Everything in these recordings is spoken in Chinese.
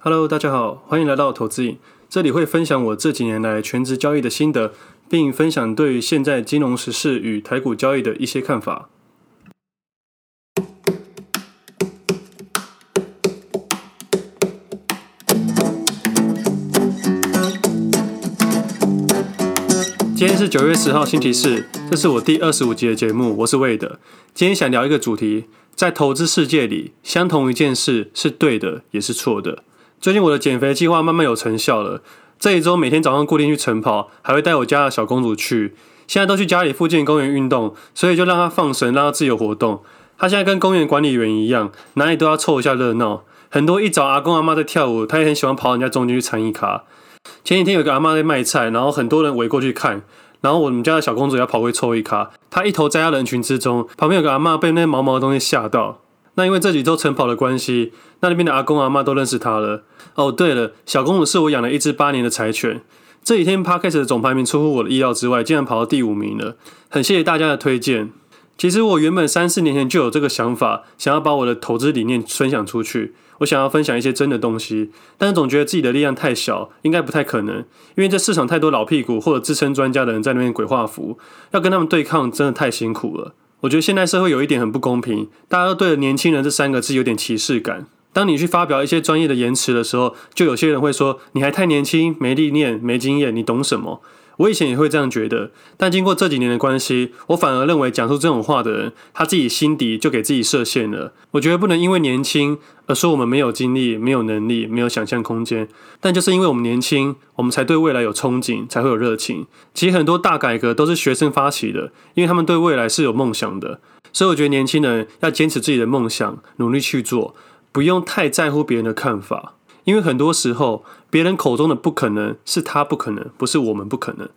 Hello，大家好，欢迎来到投资影。这里会分享我这几年来全职交易的心得，并分享对现在金融时事与台股交易的一些看法。今天是九月十号，星期四，这是我第二十五集的节目，我是魏德。今天想聊一个主题，在投资世界里，相同一件事是对的，也是错的。最近我的减肥计划慢慢有成效了。这一周每天早上固定去晨跑，还会带我家的小公主去。现在都去家里附近公园运动，所以就让她放神，让她自由活动。她现在跟公园管理员一样，哪里都要凑一下热闹。很多一早阿公阿妈在跳舞，她也很喜欢跑人家中间去参一卡。前几天有个阿妈在卖菜，然后很多人围过去看，然后我们家的小公主要跑过去凑一卡，她一头栽在人群之中，旁边有个阿妈被那毛毛的东西吓到。那因为这几周晨跑的关系，那那边的阿公阿妈都认识他了。哦，对了，小公主是我养了一只八年的柴犬。这几天 Podcast 的总排名出乎我的意料之外，竟然跑到第五名了。很谢谢大家的推荐。其实我原本三四年前就有这个想法，想要把我的投资理念分享出去。我想要分享一些真的东西，但是总觉得自己的力量太小，应该不太可能。因为这市场太多老屁股或者自称专家的人在那边鬼画符，要跟他们对抗真的太辛苦了。我觉得现代社会有一点很不公平，大家都对“年轻人”这三个字有点歧视感。当你去发表一些专业的言辞的时候，就有些人会说你还太年轻，没历练，没经验，你懂什么？我以前也会这样觉得，但经过这几年的关系，我反而认为讲出这种话的人，他自己心底就给自己设限了。我觉得不能因为年轻而说我们没有精力、没有能力、没有想象空间。但就是因为我们年轻，我们才对未来有憧憬，才会有热情。其实很多大改革都是学生发起的，因为他们对未来是有梦想的。所以我觉得年轻人要坚持自己的梦想，努力去做，不用太在乎别人的看法。因为很多时候，别人口中的不可能是他不可能，不是我们不可能。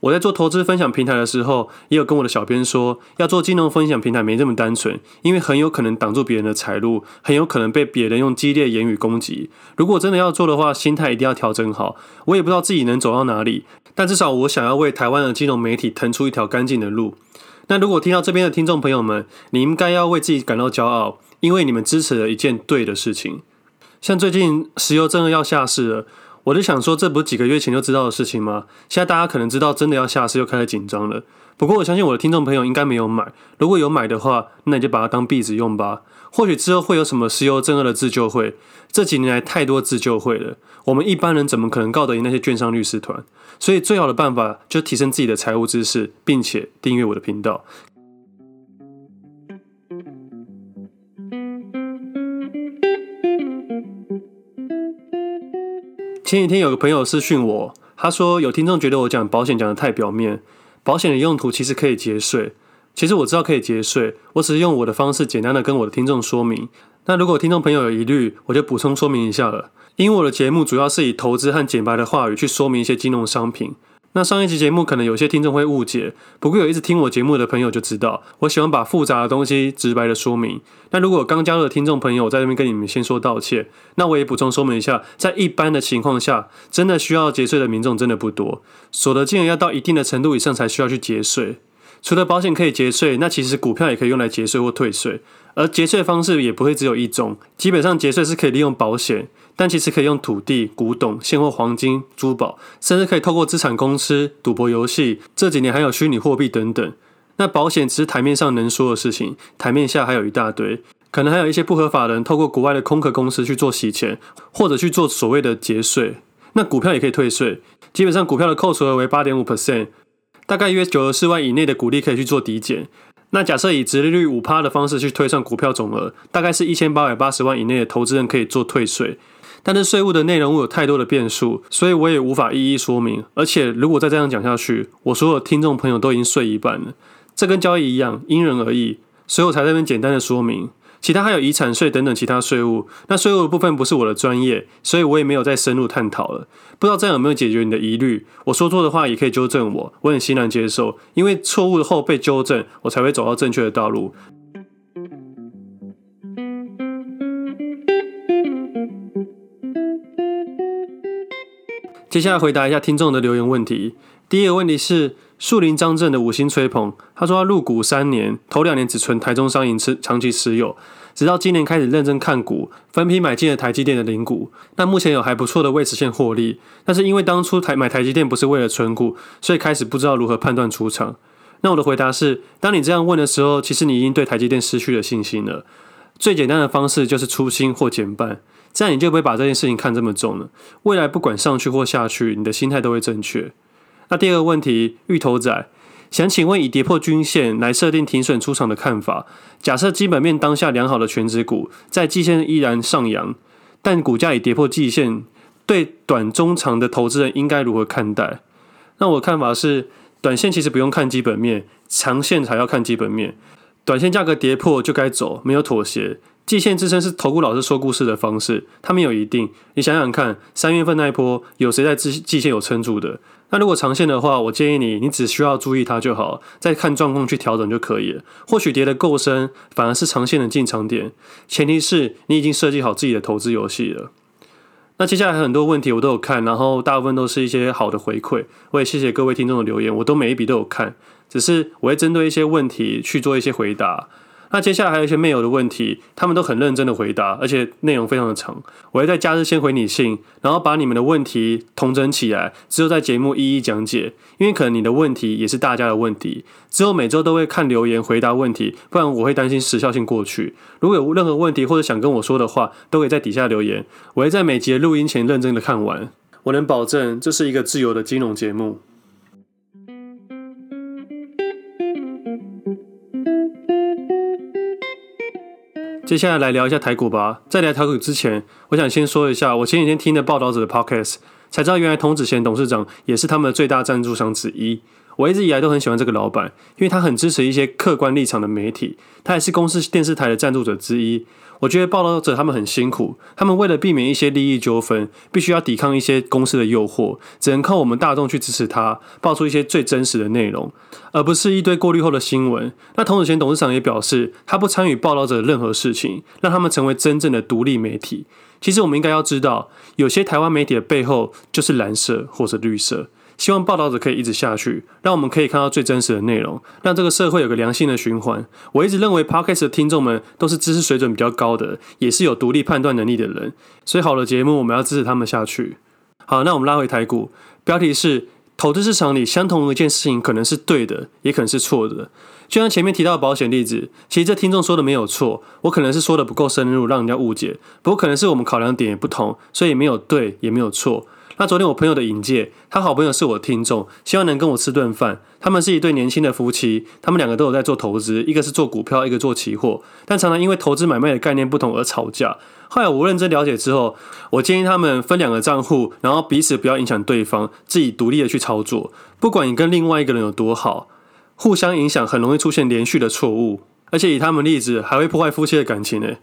我在做投资分享平台的时候，也有跟我的小编说，要做金融分享平台没这么单纯，因为很有可能挡住别人的财路，很有可能被别人用激烈言语攻击。如果真的要做的话，心态一定要调整好。我也不知道自己能走到哪里，但至少我想要为台湾的金融媒体腾出一条干净的路。那如果听到这边的听众朋友们，你应该要为自己感到骄傲，因为你们支持了一件对的事情。像最近石油真的要下市了，我就想说，这不是几个月前就知道的事情吗？现在大家可能知道真的要下市，又开始紧张了。不过我相信我的听众朋友应该没有买，如果有买的话，那你就把它当壁纸用吧。或许之后会有什么石油正二的自救会，这几年来太多自救会了，我们一般人怎么可能告得赢那些券商律师团？所以最好的办法就提升自己的财务知识，并且订阅我的频道。前几天有个朋友私讯我，他说有听众觉得我讲保险讲得太表面，保险的用途其实可以节税。其实我知道可以节税，我只是用我的方式简单的跟我的听众说明。那如果听众朋友有疑虑，我就补充说明一下了。因为我的节目主要是以投资和简白的话语去说明一些金融商品。那上一集节目可能有些听众会误解，不过有一直听我节目的朋友就知道，我喜欢把复杂的东西直白的说明。那如果刚加入的听众朋友，我在这边跟你们先说道歉。那我也补充说明一下，在一般的情况下，真的需要节税的民众真的不多，所得金额要到一定的程度以上才需要去节税。除了保险可以节税，那其实股票也可以用来节税或退税。而节税方式也不会只有一种，基本上节税是可以利用保险，但其实可以用土地、古董、现货、黄金、珠宝，甚至可以透过资产公司、赌博游戏，这几年还有虚拟货币等等。那保险只是台面上能说的事情，台面下还有一大堆，可能还有一些不合法人透过国外的空壳公司去做洗钱，或者去做所谓的节税。那股票也可以退税，基本上股票的扣除额为八点五 percent，大概约九十四万以内的股利可以去做抵减。那假设以直利率五趴的方式去推算股票总额，大概是一千八百八十万以内的投资人可以做退税。但是税务的内容物有太多的变数，所以我也无法一一说明。而且如果再这样讲下去，我所有听众朋友都已经睡一半了。这跟交易一样，因人而异，所以我才这边简单的说明。其他还有遗产税等等其他税务，那税务的部分不是我的专业，所以我也没有再深入探讨了。不知道这样有没有解决你的疑虑？我说错的话也可以纠正我，我很欣然接受，因为错误后被纠正，我才会走到正确的道路。接下来回答一下听众的留言问题。第一个问题是树林张正的五星吹捧，他说他入股三年，头两年只存台中商银持长期持有，直到今年开始认真看股，分批买进了台积电的零股。那目前有还不错的未实现获利，但是因为当初台买台积电不是为了存股，所以开始不知道如何判断出场。那我的回答是，当你这样问的时候，其实你已经对台积电失去了信心了。最简单的方式就是出清或减半，这样你就不会把这件事情看这么重了。未来不管上去或下去，你的心态都会正确。那第二个问题，芋头仔想请问，以跌破均线来设定停损出场的看法。假设基本面当下良好的全指股在季线依然上扬，但股价已跌破季线，对短中长的投资人应该如何看待？那我看法是，短线其实不用看基本面，长线才要看基本面。短线价格跌破就该走，没有妥协。季线支撑是投顾老师说故事的方式，它没有一定。你想想看，三月份那一波有谁在季季线有撑住的？那如果长线的话，我建议你，你只需要注意它就好，再看状况去调整就可以了。或许跌得够深，反而是长线的进场点。前提是你已经设计好自己的投资游戏了。那接下来很多问题我都有看，然后大部分都是一些好的回馈。我也谢谢各位听众的留言，我都每一笔都有看。只是我会针对一些问题去做一些回答。那接下来还有一些 mail 的问题，他们都很认真的回答，而且内容非常的长。我会在假日先回你信，然后把你们的问题统整起来，之后在节目一一讲解。因为可能你的问题也是大家的问题，之后每周都会看留言回答问题，不然我会担心时效性过去。如果有任何问题或者想跟我说的话，都可以在底下留言，我会在每集录音前认真的看完。我能保证这是一个自由的金融节目。接下来来聊一下台股吧。在聊台股之前，我想先说一下，我前几天听的报道者的 podcast，才知道原来童子贤董事长也是他们的最大赞助商之一。我一直以来都很喜欢这个老板，因为他很支持一些客观立场的媒体，他也是公司电视台的赞助者之一。我觉得报道者他们很辛苦，他们为了避免一些利益纠纷，必须要抵抗一些公司的诱惑，只能靠我们大众去支持他，爆出一些最真实的内容，而不是一堆过滤后的新闻。那童子贤董事长也表示，他不参与报道者任何事情，让他们成为真正的独立媒体。其实我们应该要知道，有些台湾媒体的背后就是蓝色或者绿色。希望报道者可以一直下去，让我们可以看到最真实的内容，让这个社会有个良性的循环。我一直认为 Podcast 的听众们都是知识水准比较高的，也是有独立判断能力的人，所以好的节目我们要支持他们下去。好，那我们拉回台股，标题是：投资市场里相同一件事情可能是对的，也可能是错的。就像前面提到的保险例子，其实这听众说的没有错，我可能是说的不够深入，让人家误解。不过可能是我们考量点也不同，所以没有对，也没有错。那昨天我朋友的引介，他好朋友是我听众，希望能跟我吃顿饭。他们是一对年轻的夫妻，他们两个都有在做投资，一个是做股票，一个做期货，但常常因为投资买卖的概念不同而吵架。后来我认真了解之后，我建议他们分两个账户，然后彼此不要影响对方，自己独立的去操作。不管你跟另外一个人有多好，互相影响很容易出现连续的错误，而且以他们例子还会破坏夫妻的感情呢。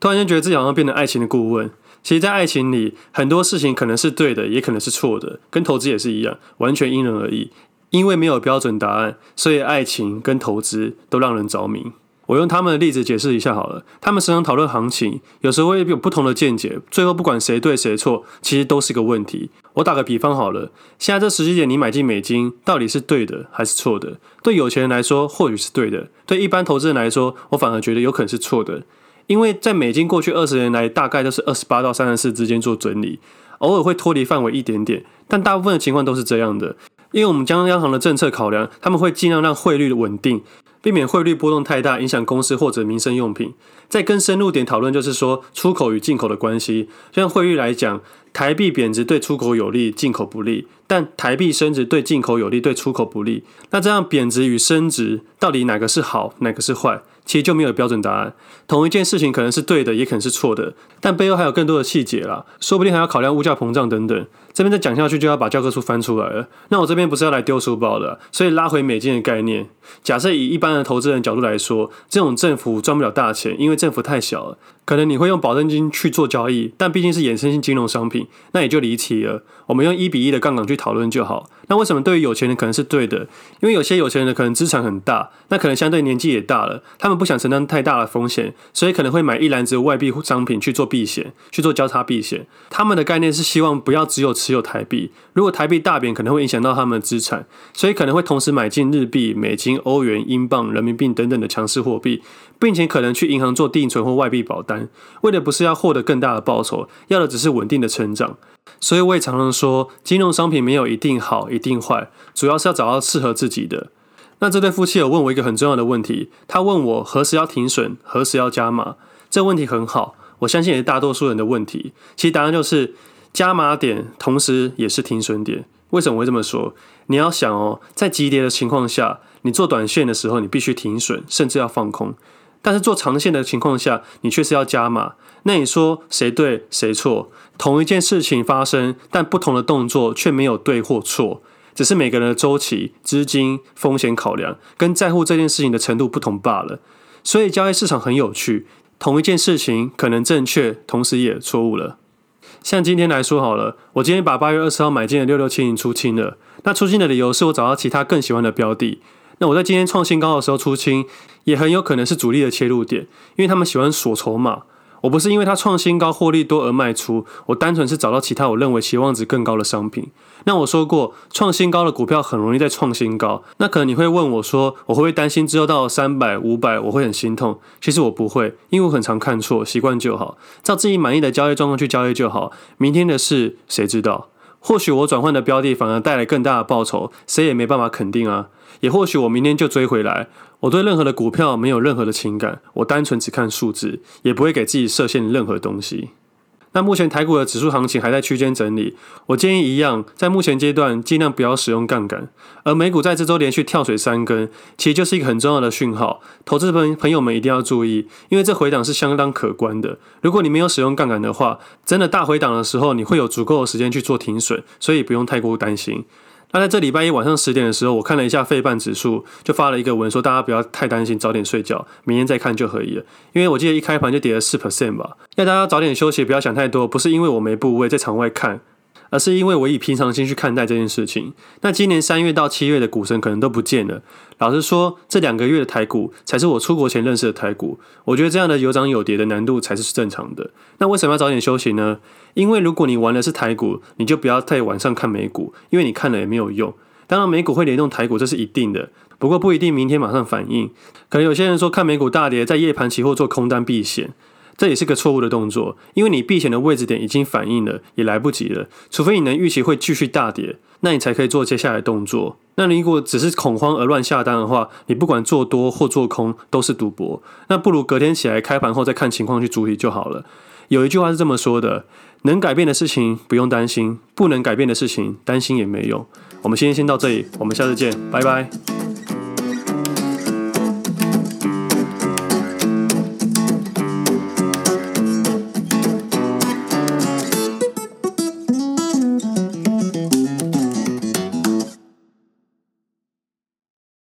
突然间觉得自己好像变成爱情的顾问。其实，在爱情里，很多事情可能是对的，也可能是错的，跟投资也是一样，完全因人而异。因为没有标准答案，所以爱情跟投资都让人着迷。我用他们的例子解释一下好了。他们时常讨论行情，有时候会有不同的见解，最后不管谁对谁错，其实都是个问题。我打个比方好了，现在这时机点你买进美金，到底是对的还是错的？对有钱人来说，或许是对的；对一般投资人来说，我反而觉得有可能是错的。因为在美金过去二十年来，大概都是二十八到三十四之间做整理，偶尔会脱离范围一点点，但大部分的情况都是这样的。因为我们将央行的政策考量，他们会尽量让汇率稳定，避免汇率波动太大，影响公司或者民生用品。再更深入点讨论，就是说出口与进口的关系。就像汇率来讲，台币贬值对出口有利，进口不利；但台币升值对进口有利，对出口不利。那这样贬值与升值，到底哪个是好，哪个是坏？其实就没有标准答案，同一件事情可能是对的，也可能是错的，但背后还有更多的细节啦，说不定还要考量物价膨胀等等。这边再讲下去就要把教科书翻出来了。那我这边不是要来丢书包的，所以拉回美金的概念。假设以一般的投资人角度来说，这种政府赚不了大钱，因为政府太小了。可能你会用保证金去做交易，但毕竟是衍生性金融商品，那也就离奇了。我们用一比一的杠杆去讨论就好。那为什么对于有钱人可能是对的？因为有些有钱人可能资产很大，那可能相对年纪也大了，他。们不想承担太大的风险，所以可能会买一篮子外币商品去做避险，去做交叉避险。他们的概念是希望不要只有持有台币，如果台币大贬，可能会影响到他们的资产，所以可能会同时买进日币、美金、欧元、英镑、人民币等等的强势货币，并且可能去银行做定存或外币保单，为的不是要获得更大的报酬，要的只是稳定的成长。所以我也常常说，金融商品没有一定好，一定坏，主要是要找到适合自己的。那这对夫妻有问我一个很重要的问题，他问我何时要停损，何时要加码。这问题很好，我相信也是大多数人的问题。其实答案就是加码点，同时也是停损点。为什么会这么说？你要想哦，在急跌的情况下，你做短线的时候，你必须停损，甚至要放空。但是做长线的情况下，你却是要加码。那你说谁对谁错？同一件事情发生，但不同的动作却没有对或错。只是每个人的周期、资金、风险考量跟在乎这件事情的程度不同罢了。所以交易市场很有趣，同一件事情可能正确，同时也错误了。像今天来说好了，我今天把八月二十号买进的六六七零出清了。那出清的理由是我找到其他更喜欢的标的。那我在今天创新高的时候出清，也很有可能是主力的切入点，因为他们喜欢锁筹码。我不是因为它创新高获利多而卖出，我单纯是找到其他我认为期望值更高的商品。那我说过，创新高的股票很容易再创新高。那可能你会问我说，我会不会担心之后到三百、五百我会很心痛？其实我不会，因为我很常看错，习惯就好，照自己满意的交易状况去交易就好。明天的事谁知道？或许我转换的标的反而带来更大的报酬，谁也没办法肯定啊。也或许我明天就追回来。我对任何的股票没有任何的情感，我单纯只看数字，也不会给自己设限任何东西。那目前台股的指数行情还在区间整理，我建议一样，在目前阶段尽量不要使用杠杆。而美股在这周连续跳水三根，其实就是一个很重要的讯号，投资朋朋友们一定要注意，因为这回档是相当可观的。如果你没有使用杠杆的话，真的大回档的时候，你会有足够的时间去做停损，所以不用太过担心。那在这礼拜一晚上十点的时候，我看了一下费半指数，就发了一个文说，大家不要太担心，早点睡觉，明天再看就可以了。因为我记得一开盘就跌了四 percent 吧，要大家早点休息，不要想太多。不是因为我没部位在场外看。而是因为我以平常心去看待这件事情。那今年三月到七月的股神可能都不见了。老实说，这两个月的台股才是我出国前认识的台股。我觉得这样的有涨有跌的难度才是正常的。那为什么要早点休息呢？因为如果你玩的是台股，你就不要太晚上看美股，因为你看了也没有用。当然，美股会联动台股，这是一定的。不过不一定明天马上反应。可能有些人说看美股大跌，在夜盘期货做空单避险。这也是个错误的动作，因为你避险的位置点已经反应了，也来不及了。除非你能预期会继续大跌，那你才可以做接下来的动作。那你如果只是恐慌而乱下单的话，你不管做多或做空都是赌博。那不如隔天起来开盘后再看情况去处理就好了。有一句话是这么说的：能改变的事情不用担心，不能改变的事情担心也没用。我们今天先到这里，我们下次见，拜拜。